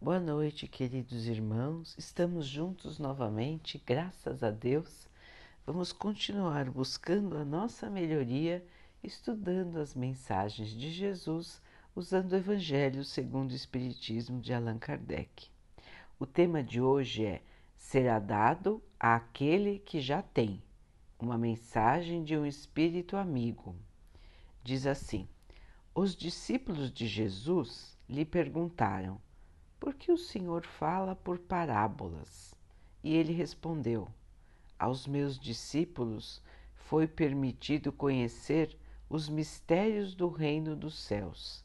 Boa noite, queridos irmãos. Estamos juntos novamente, graças a Deus. Vamos continuar buscando a nossa melhoria, estudando as mensagens de Jesus, usando o Evangelho segundo o Espiritismo de Allan Kardec. O tema de hoje é Será dado àquele que já tem. Uma mensagem de um espírito amigo. Diz assim: Os discípulos de Jesus lhe perguntaram por que o Senhor fala por parábolas? E ele respondeu: Aos meus discípulos foi permitido conhecer os mistérios do reino dos céus,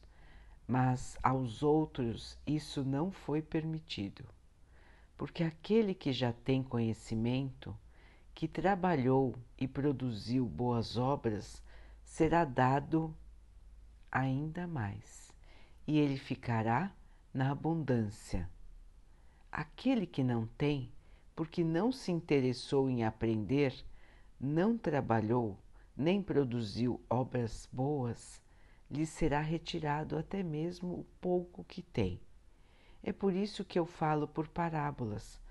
mas aos outros isso não foi permitido. Porque aquele que já tem conhecimento, que trabalhou e produziu boas obras, será dado ainda mais, e ele ficará na abundância. Aquele que não tem, porque não se interessou em aprender, não trabalhou, nem produziu obras boas, lhe será retirado até mesmo o pouco que tem. É por isso que eu falo por parábolas,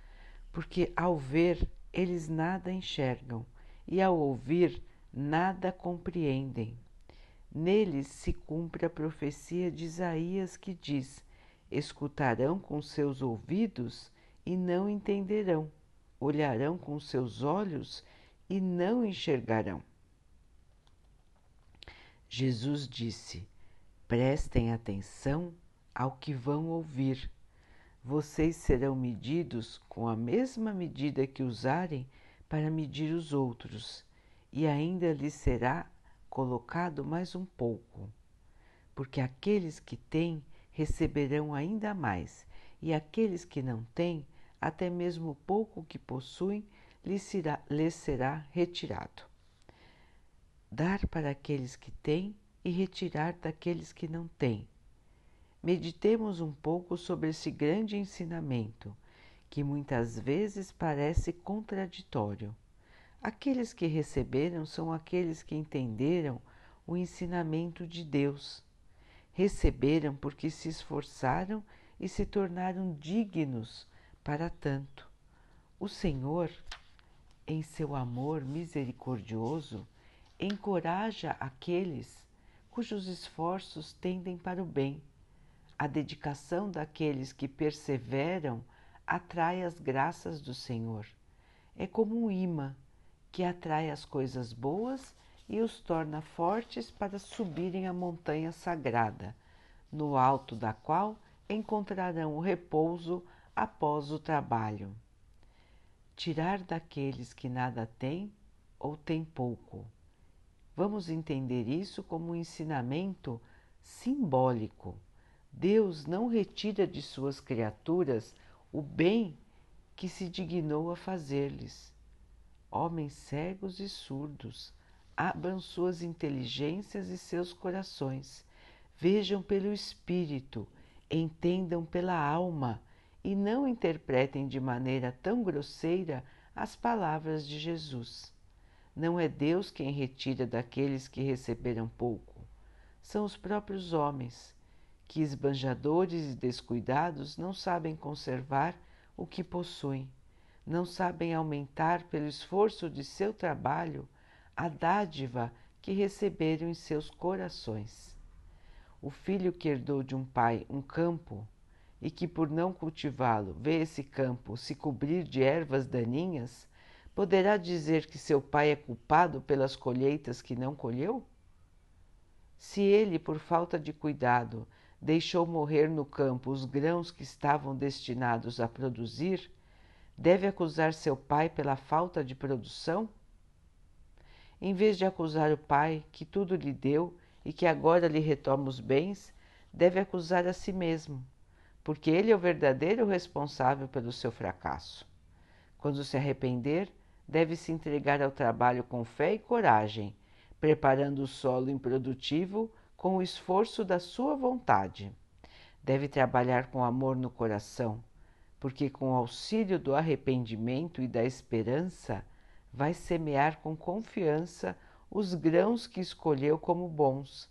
porque ao ver eles nada enxergam e ao ouvir nada compreendem. Neles se cumpre a profecia de Isaías que diz: escutarão com seus ouvidos e não entenderão, olharão com seus olhos e não enxergarão. Jesus disse: prestem atenção ao que vão ouvir. Vocês serão medidos com a mesma medida que usarem para medir os outros, e ainda lhes será colocado mais um pouco. Porque aqueles que têm receberão ainda mais, e aqueles que não têm, até mesmo o pouco que possuem, lhes será, lhes será retirado. Dar para aqueles que têm e retirar daqueles que não têm. Meditemos um pouco sobre esse grande ensinamento, que muitas vezes parece contraditório. Aqueles que receberam são aqueles que entenderam o ensinamento de Deus receberam porque se esforçaram e se tornaram dignos para tanto. O Senhor, em seu amor misericordioso, encoraja aqueles cujos esforços tendem para o bem. A dedicação daqueles que perseveram atrai as graças do Senhor. É como um imã que atrai as coisas boas e os torna fortes para subirem a montanha sagrada, no alto da qual encontrarão o repouso após o trabalho. Tirar daqueles que nada têm ou têm pouco. Vamos entender isso como um ensinamento simbólico. Deus não retira de suas criaturas o bem que se dignou a fazer-lhes. Homens cegos e surdos, abram suas inteligências e seus corações, vejam pelo espírito, entendam pela alma e não interpretem de maneira tão grosseira as palavras de Jesus. Não é Deus quem retira daqueles que receberam pouco, são os próprios homens, que esbanjadores e descuidados não sabem conservar o que possuem, não sabem aumentar pelo esforço de seu trabalho a dádiva que receberam em seus corações. O filho que herdou de um pai um campo e que, por não cultivá-lo, vê esse campo se cobrir de ervas daninhas, poderá dizer que seu pai é culpado pelas colheitas que não colheu? Se ele, por falta de cuidado, deixou morrer no campo os grãos que estavam destinados a produzir, deve acusar seu pai pela falta de produção? Em vez de acusar o pai que tudo lhe deu e que agora lhe retoma os bens, deve acusar a si mesmo, porque ele é o verdadeiro responsável pelo seu fracasso. Quando se arrepender, deve se entregar ao trabalho com fé e coragem, preparando o solo improdutivo com o esforço da sua vontade. Deve trabalhar com amor no coração, porque com o auxílio do arrependimento e da esperança, vai semear com confiança os grãos que escolheu como bons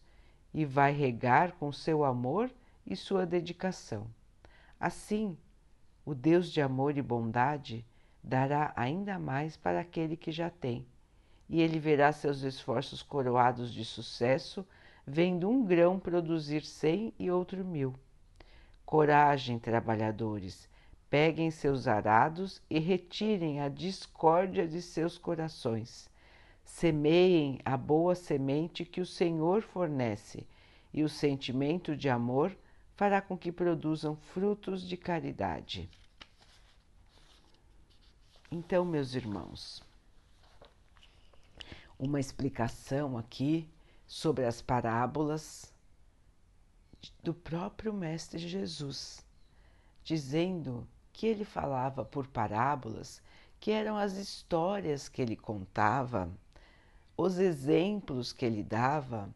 e vai regar com seu amor e sua dedicação. Assim, o Deus de amor e bondade dará ainda mais para aquele que já tem, e ele verá seus esforços coroados de sucesso, vendo um grão produzir cem e outro mil. Coragem, trabalhadores, peguem seus arados e retirem a discórdia de seus corações. Semeiem a boa semente que o Senhor fornece, e o sentimento de amor fará com que produzam frutos de caridade. Então, meus irmãos, uma explicação aqui sobre as parábolas do próprio Mestre Jesus, dizendo que ele falava por parábolas, que eram as histórias que ele contava, os exemplos que ele dava.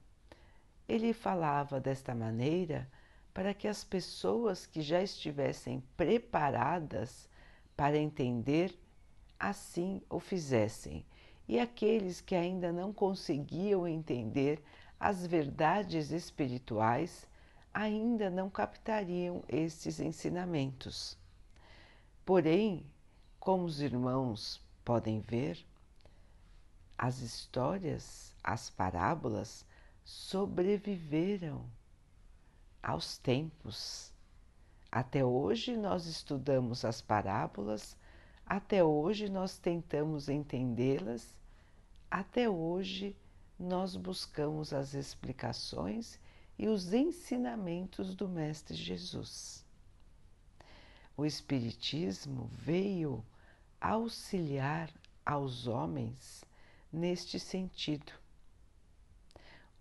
Ele falava desta maneira para que as pessoas que já estivessem preparadas para entender assim o fizessem, e aqueles que ainda não conseguiam entender as verdades espirituais ainda não captariam estes ensinamentos. Porém, como os irmãos podem ver, as histórias, as parábolas sobreviveram aos tempos. Até hoje nós estudamos as parábolas até hoje nós tentamos entendê-las, até hoje nós buscamos as explicações e os ensinamentos do Mestre Jesus. O Espiritismo veio auxiliar aos homens neste sentido.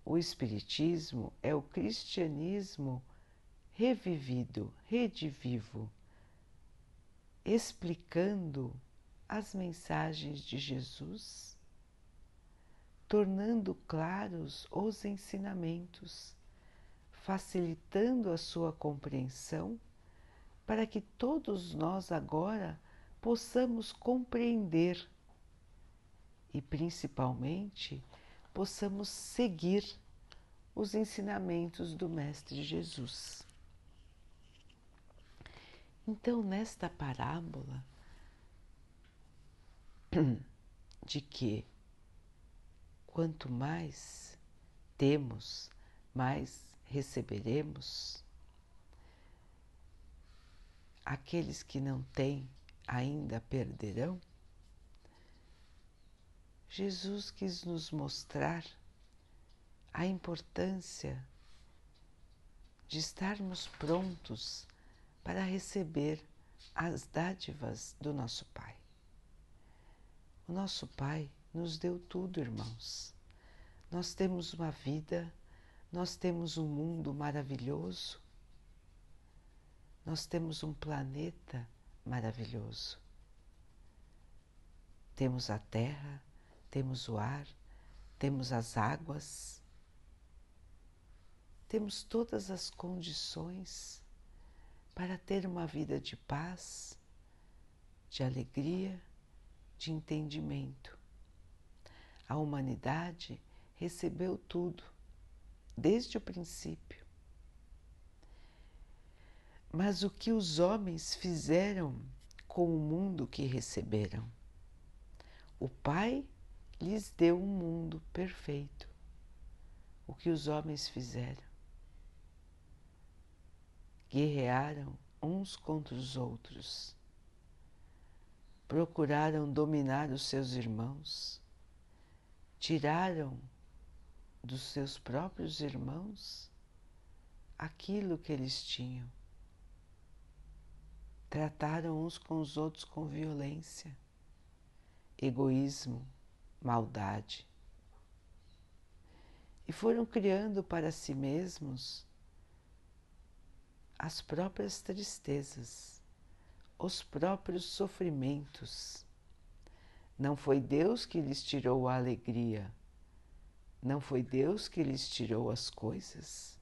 O Espiritismo é o cristianismo revivido, redivivo explicando as mensagens de Jesus, tornando claros os ensinamentos, facilitando a sua compreensão, para que todos nós agora possamos compreender e, principalmente, possamos seguir os ensinamentos do Mestre Jesus. Então, nesta parábola de que quanto mais temos, mais receberemos, aqueles que não têm ainda perderão, Jesus quis nos mostrar a importância de estarmos prontos para receber as dádivas do nosso Pai. O nosso Pai nos deu tudo, irmãos. Nós temos uma vida, nós temos um mundo maravilhoso, nós temos um planeta maravilhoso. Temos a terra, temos o ar, temos as águas, temos todas as condições para ter uma vida de paz, de alegria, de entendimento. A humanidade recebeu tudo, desde o princípio. Mas o que os homens fizeram com o mundo que receberam? O Pai lhes deu um mundo perfeito. O que os homens fizeram? guerrearam uns contra os outros, procuraram dominar os seus irmãos, tiraram dos seus próprios irmãos aquilo que eles tinham, trataram uns com os outros com violência, egoísmo, maldade. E foram criando para si mesmos as próprias tristezas, os próprios sofrimentos. Não foi Deus que lhes tirou a alegria, não foi Deus que lhes tirou as coisas,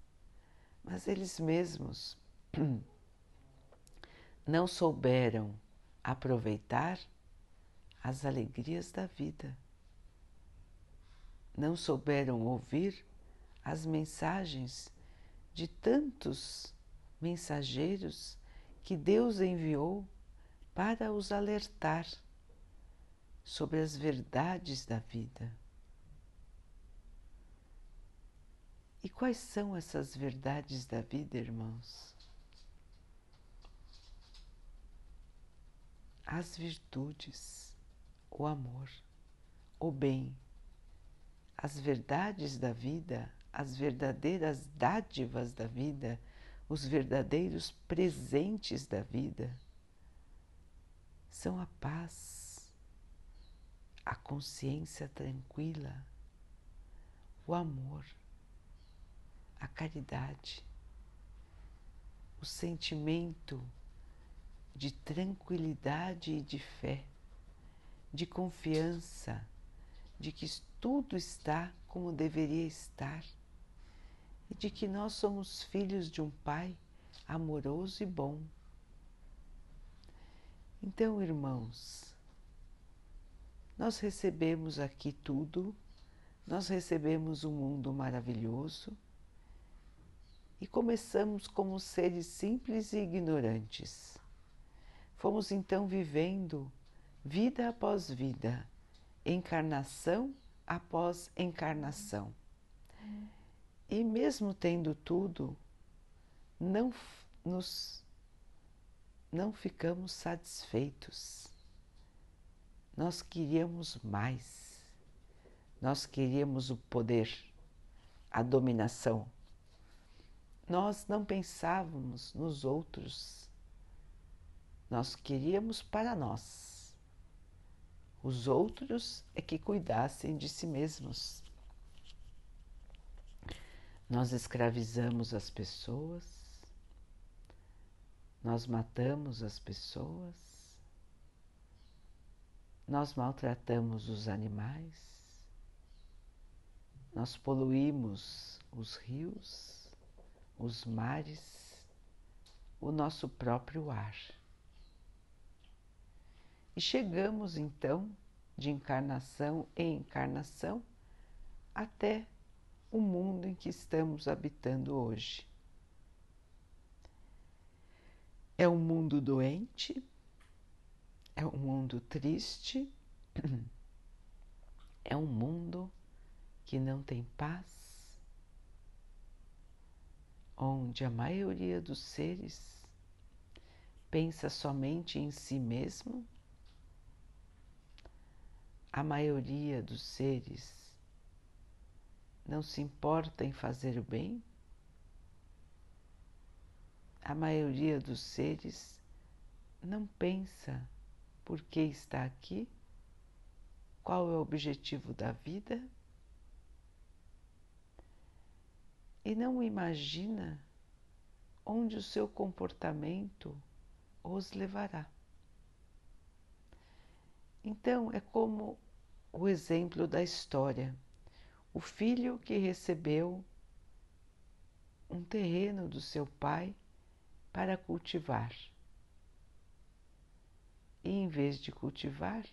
mas eles mesmos não souberam aproveitar as alegrias da vida, não souberam ouvir as mensagens de tantos mensageiros que Deus enviou para os alertar sobre as verdades da vida. E quais são essas verdades da vida, irmãos? As virtudes, o amor, o bem, as verdades da vida, as verdadeiras dádivas da vida, os verdadeiros presentes da vida são a paz, a consciência tranquila, o amor a caridade, o sentimento de tranquilidade e de fé, de confiança, de que tudo está como deveria estar e de que nós somos filhos de um Pai amoroso e bom. Então, irmãos, nós recebemos aqui tudo, nós recebemos um mundo maravilhoso e começamos como seres simples e ignorantes. Fomos então vivendo vida após vida, encarnação após encarnação. E mesmo tendo tudo, não nos não ficamos satisfeitos. Nós queríamos mais. Nós queríamos o poder, a dominação nós não pensávamos nos outros, nós queríamos para nós. Os outros é que cuidassem de si mesmos. Nós escravizamos as pessoas, nós matamos as pessoas, nós maltratamos os animais, nós poluímos os rios os mares, o nosso próprio ar. E chegamos então, de encarnação em encarnação, até o mundo em que estamos habitando hoje. É um mundo doente, é um mundo triste, é um mundo que não tem paz, onde a maioria dos seres pensa somente em si mesmo, a maioria dos seres não se importa em fazer o bem, a maioria dos seres não pensa por que está aqui, qual é o objetivo da vida? E não imagina onde o seu comportamento os levará. Então, é como o exemplo da história: o filho que recebeu um terreno do seu pai para cultivar. E em vez de cultivar,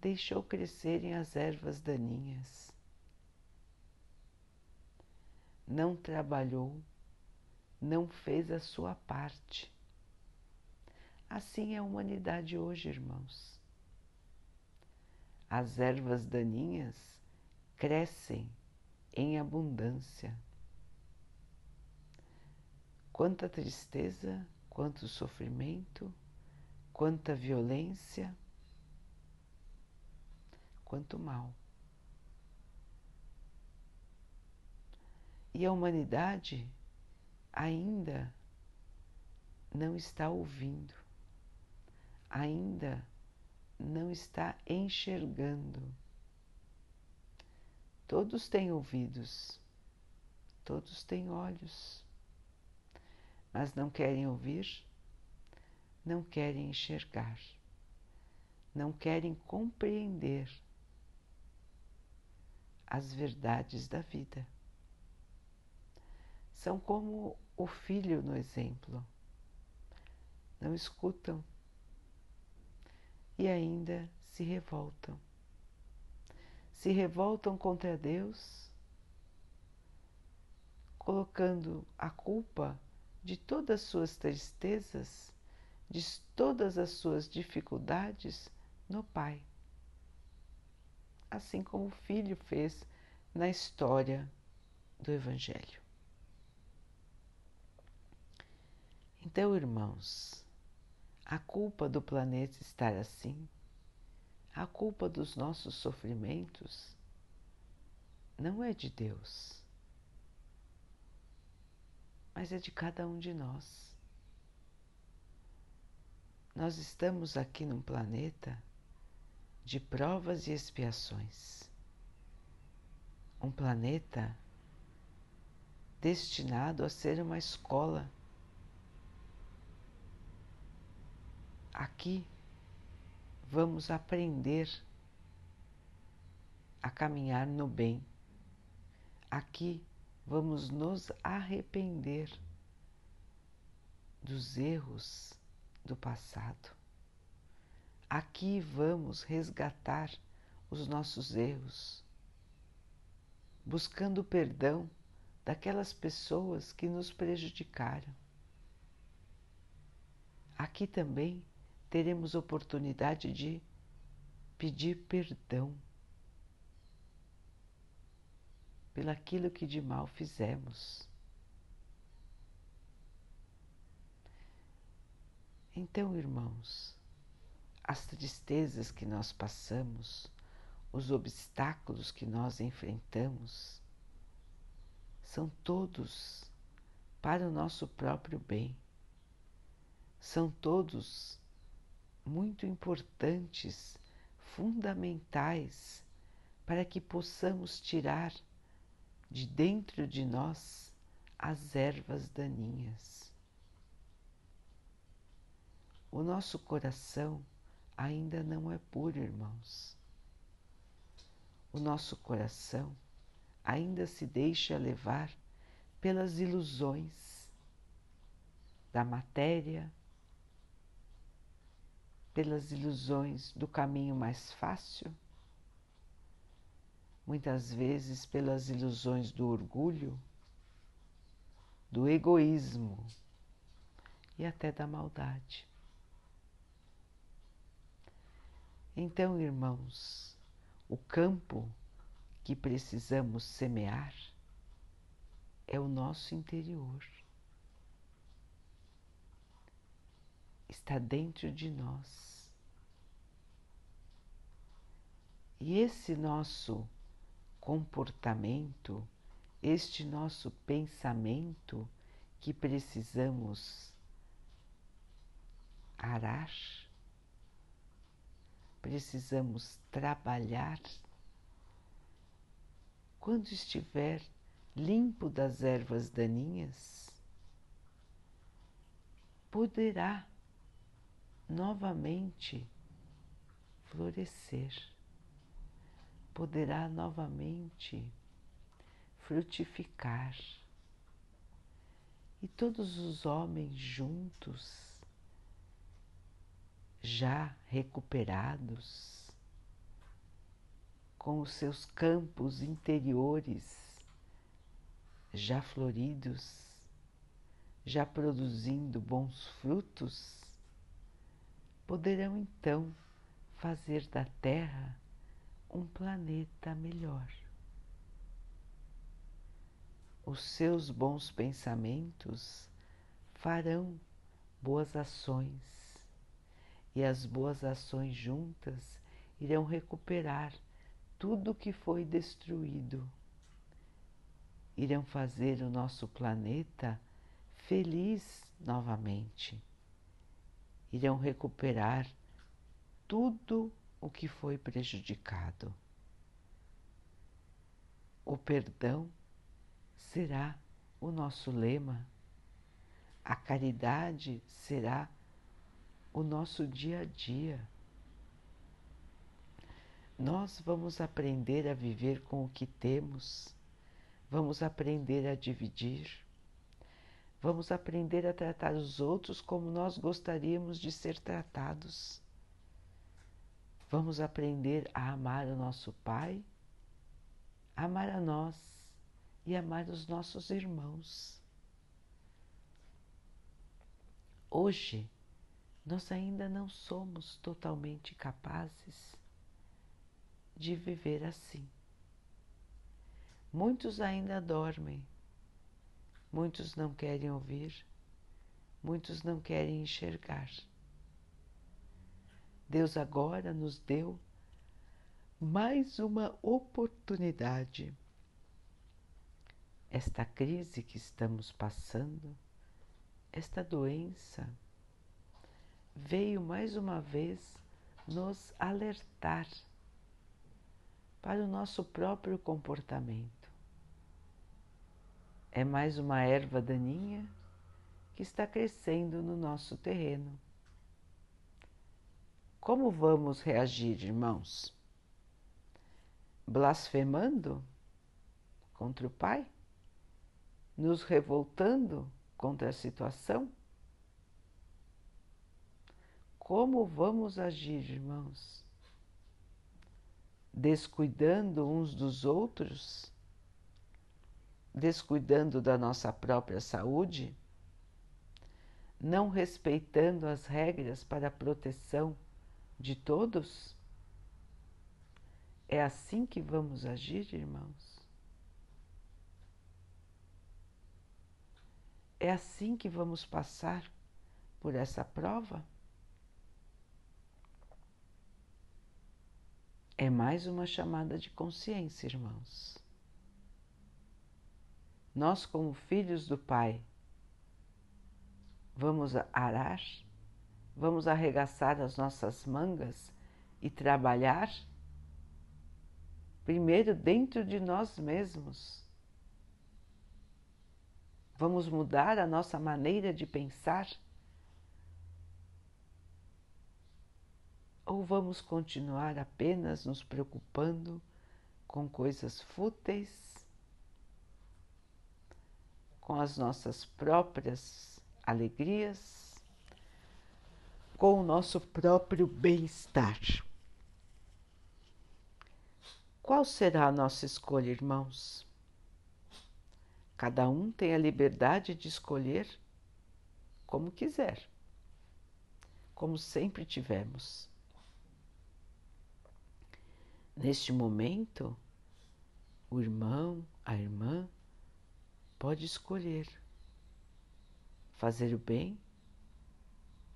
deixou crescerem as ervas daninhas não trabalhou, não fez a sua parte. Assim é a humanidade hoje, irmãos. As ervas daninhas crescem em abundância. Quanta tristeza, quanto sofrimento, quanta violência, quanto mal. E a humanidade ainda não está ouvindo, ainda não está enxergando. Todos têm ouvidos, todos têm olhos, mas não querem ouvir, não querem enxergar, não querem compreender as verdades da vida são como o filho no exemplo. Não escutam e ainda se revoltam. Se revoltam contra Deus, colocando a culpa de todas as suas tristezas, de todas as suas dificuldades no Pai. Assim como o Filho fez na história do Evangelho. Então, irmãos, a culpa do planeta estar assim, a culpa dos nossos sofrimentos, não é de Deus, mas é de cada um de nós. Nós estamos aqui num planeta de provas e expiações. Um planeta destinado a ser uma escola. Aqui vamos aprender a caminhar no bem. Aqui vamos nos arrepender dos erros do passado. Aqui vamos resgatar os nossos erros, buscando perdão daquelas pessoas que nos prejudicaram. Aqui também teremos oportunidade de pedir perdão pelaquilo que de mal fizemos. Então, irmãos, as tristezas que nós passamos, os obstáculos que nós enfrentamos, são todos para o nosso próprio bem. São todos muito importantes, fundamentais, para que possamos tirar de dentro de nós as ervas daninhas. O nosso coração ainda não é puro, irmãos. O nosso coração ainda se deixa levar pelas ilusões da matéria, pelas ilusões do caminho mais fácil muitas vezes pelas ilusões do orgulho, do egoísmo e até da maldade. Então, irmãos, o campo que precisamos semear é o nosso interior. Está dentro de nós. E esse nosso comportamento, este nosso pensamento que precisamos arar, precisamos trabalhar. Quando estiver limpo das ervas daninhas, poderá novamente florescer poderá novamente frutificar. E todos os homens juntos, já recuperados, com os seus campos interiores já floridos, já produzindo bons frutos, poderão então fazer da terra um planeta melhor. Os seus bons pensamentos farão boas ações e as boas ações juntas irão recuperar tudo que foi destruído. Irão fazer o nosso planeta feliz novamente. Irão recuperar tudo o que foi prejudicado. O perdão será o nosso lema, a caridade será o nosso dia a dia. Nós vamos aprender a viver com o que temos, vamos aprender a dividir, vamos aprender a tratar os outros como nós gostaríamos de ser tratados. Vamos aprender a amar o nosso Pai, amar a nós e amar os nossos irmãos. Hoje, nós ainda não somos totalmente capazes de viver assim. Muitos ainda dormem, muitos não querem ouvir, muitos não querem enxergar. Deus agora nos deu mais uma oportunidade. Esta crise que estamos passando, esta doença, veio mais uma vez nos alertar para o nosso próprio comportamento. É mais uma erva daninha que está crescendo no nosso terreno. Como vamos reagir, irmãos? Blasfemando contra o Pai? Nos revoltando contra a situação? Como vamos agir, irmãos? descuidando uns dos outros, descuidando da nossa própria saúde, não respeitando as regras para a proteção de todos? É assim que vamos agir, irmãos? É assim que vamos passar por essa prova? É mais uma chamada de consciência, irmãos. Nós, como filhos do Pai, vamos arar, vamos arregaçar as nossas mangas e trabalhar primeiro dentro de nós mesmos. Vamos mudar a nossa maneira de pensar Ou vamos continuar apenas nos preocupando com coisas fúteis, com as nossas próprias alegrias, com o nosso próprio bem-estar? Qual será a nossa escolha, irmãos? Cada um tem a liberdade de escolher como quiser, como sempre tivemos. Neste momento, o irmão, a irmã, pode escolher fazer o bem,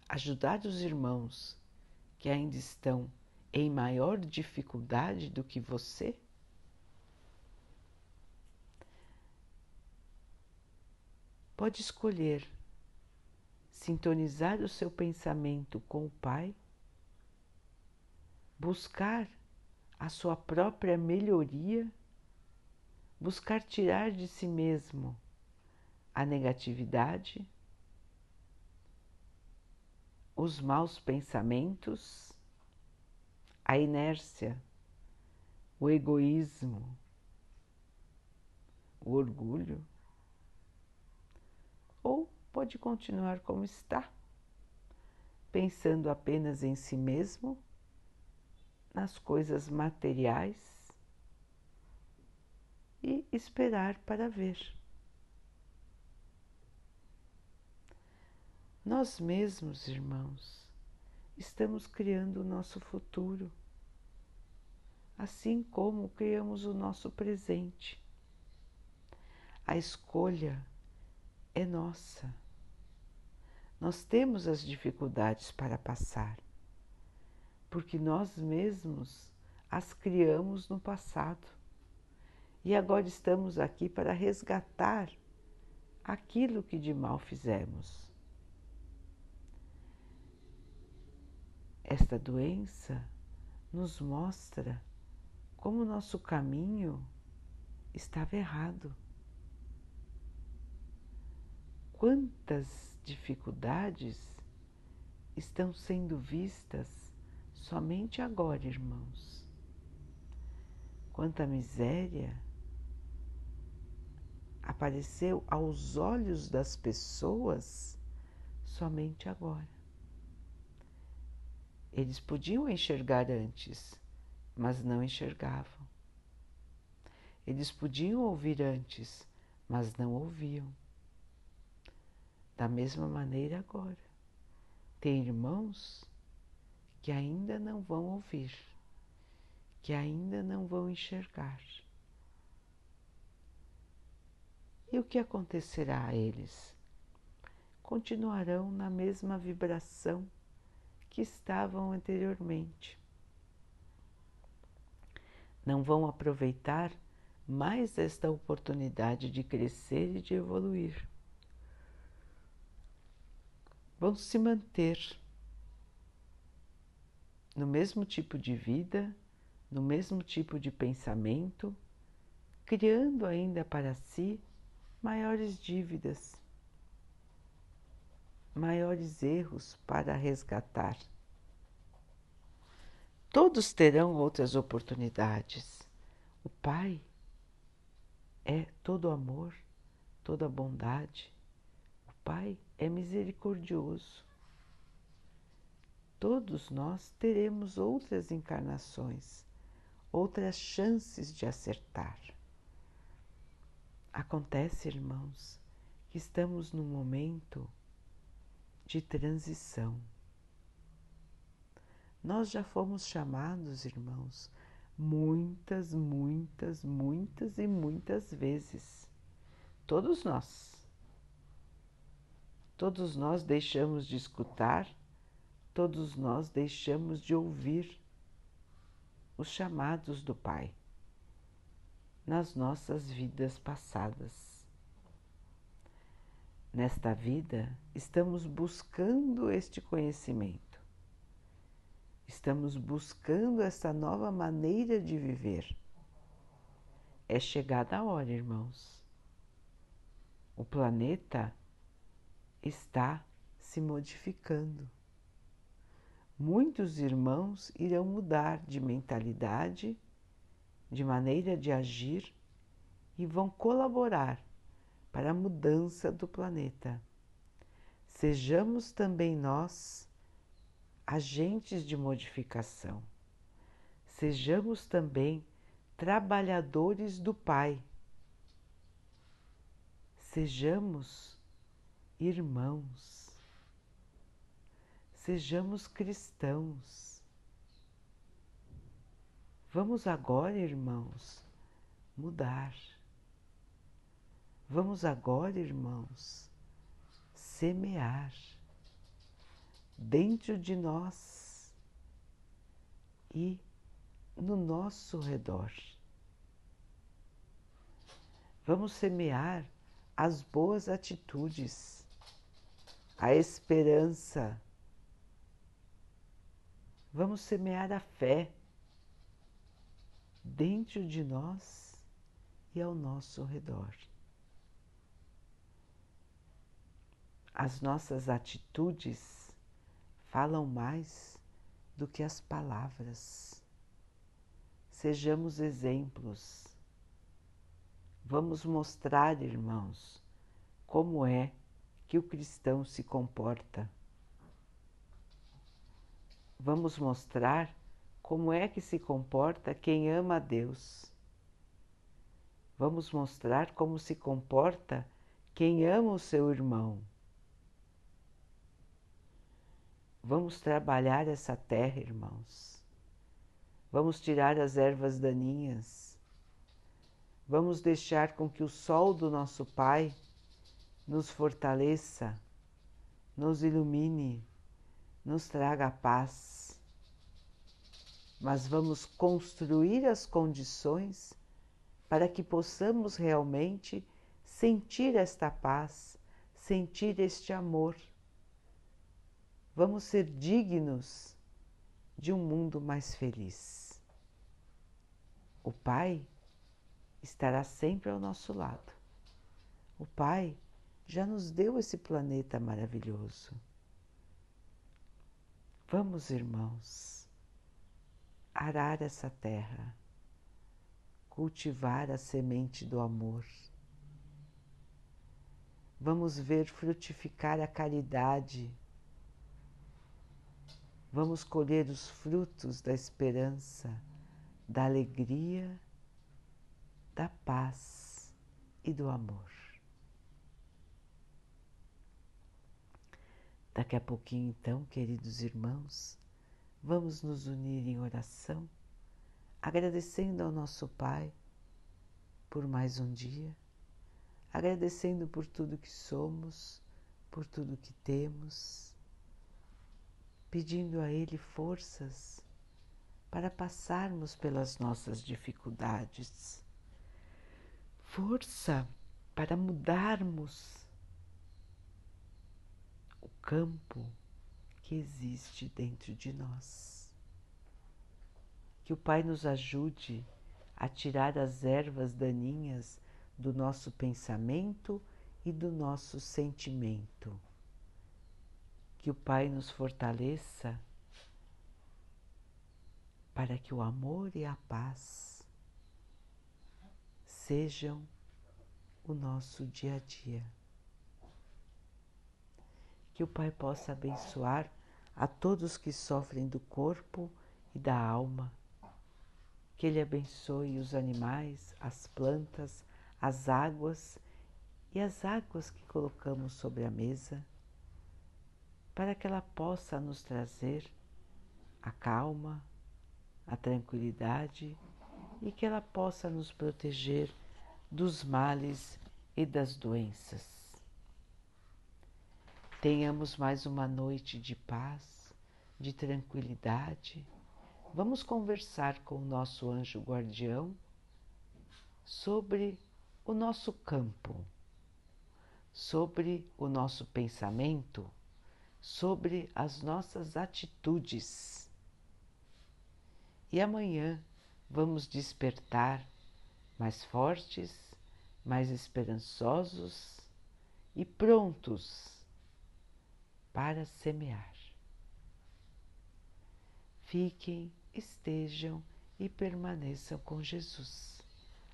ajudar os irmãos que ainda estão em maior dificuldade do que você. Pode escolher sintonizar o seu pensamento com o Pai, buscar a sua própria melhoria, buscar tirar de si mesmo a negatividade, os maus pensamentos, a inércia, o egoísmo, o orgulho, ou pode continuar como está, pensando apenas em si mesmo nas coisas materiais e esperar para ver. Nós mesmos, irmãos, estamos criando o nosso futuro, assim como criamos o nosso presente. A escolha é nossa. Nós temos as dificuldades para passar porque nós mesmos as criamos no passado. E agora estamos aqui para resgatar aquilo que de mal fizemos. Esta doença nos mostra como nosso caminho estava errado. Quantas dificuldades estão sendo vistas somente agora, irmãos. Quanta miséria apareceu aos olhos das pessoas somente agora. Eles podiam enxergar antes, mas não enxergavam. Eles podiam ouvir antes, mas não ouviam. Da mesma maneira agora. tem irmãos que ainda não vão ouvir, que ainda não vão enxergar. E o que acontecerá a eles? Continuarão na mesma vibração que estavam anteriormente. Não vão aproveitar mais esta oportunidade de crescer e de evoluir. Vão se manter no mesmo tipo de vida, no mesmo tipo de pensamento, criando ainda para si maiores dívidas, maiores erros para resgatar. Todos terão outras oportunidades. O Pai é todo amor, toda bondade. O Pai é misericordioso. Todos nós teremos outras encarnações, outras chances de acertar. Acontece, irmãos, que estamos num momento de transição. Nós já fomos chamados, irmãos, muitas, muitas, muitas e muitas vezes. Todos nós. Todos nós deixamos de escutar, todos nós deixamos de ouvir os chamados do Pai nas nossas vidas passadas. Nesta vida, estamos buscando este conhecimento, estamos buscando essa nova maneira de viver. É chegada a hora, irmãos. O planeta está se modificando. Muitos irmãos irão mudar de mentalidade de maneira de agir e vão colaborar para a mudança do planeta. Sejamos também nós agentes de modificação. Sejamos também trabalhadores do Pai. Sejamos irmãos. Sejamos cristãos Vamos agora, irmãos, mudar. Vamos agora, irmãos, semear dentro de nós e no nosso redor. Vamos semear as boas atitudes, a esperança. Vamos semear a fé dentro de nós e ao nosso redor. As nossas atitudes falam mais do que as palavras. Sejamos exemplos. Vamos mostrar, irmãos, como é que o cristão se comporta. Vamos mostrar como é que se comporta quem ama a Deus. Vamos mostrar como se comporta quem ama o seu irmão. Vamos trabalhar essa terra, irmãos. Vamos tirar as ervas daninhas. Vamos deixar com que o sol do nosso Pai nos fortaleça, nos ilumine, nos traga paz mas vamos construir as condições para que possamos realmente sentir esta paz, sentir este amor. Vamos ser dignos de um mundo mais feliz. O Pai estará sempre ao nosso lado. O Pai já nos deu esse planeta maravilhoso. Vamos, irmãos arar essa terra, cultivar a semente do amor. Vamos ver frutificar a caridade. Vamos colher os frutos da esperança, da alegria, da paz e do amor. Daqui a pouquinho, então, queridos irmãos, vamos nos unir em oração, agradecendo ao nosso Pai por mais um dia, agradecendo por tudo que somos, por tudo que temos, pedindo a Ele forças para passarmos pelas nossas dificuldades, força para mudarmos o campo que existe dentro de nós. Que o Pai nos ajude a tirar as ervas daninhas do nosso pensamento e do nosso sentimento. Que o Pai nos fortaleça para que o amor e a paz sejam o nosso dia a dia. Que o Pai possa abençoar a todos que sofrem do corpo e da alma. Que Ele abençoe os animais, as plantas, as águas e as águas que colocamos sobre a mesa, para que ela possa nos trazer a calma, a tranquilidade e que ela possa nos proteger dos males e das doenças. Tenhamos mais uma noite de paz, de tranquilidade. Vamos conversar com o nosso anjo guardião sobre o nosso campo, sobre o nosso pensamento, sobre as nossas atitudes e amanhã vamos despertar mais fortes, mais esperançosos e prontos para semear. Fiquem, estejam e permaneçam com Jesus.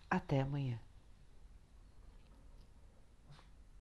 Até amanhã.